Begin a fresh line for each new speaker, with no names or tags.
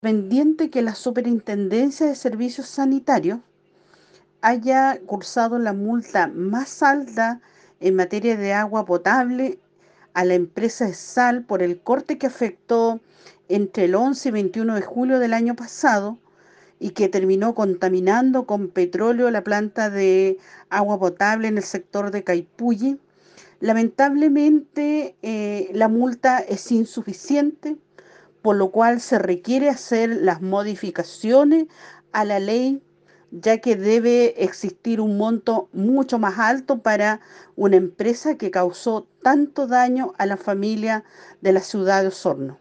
pendiente que la Superintendencia de Servicios Sanitarios haya cursado la multa más alta en materia de agua potable a la empresa Sal por el corte que afectó entre el 11 y 21 de julio del año pasado y que terminó contaminando con petróleo la planta de agua potable en el sector de Caipulli. Lamentablemente eh, la multa es insuficiente, por lo cual se requiere hacer las modificaciones a la ley ya que debe existir un monto mucho más alto para una empresa que causó tanto daño a la familia de la ciudad de Osorno.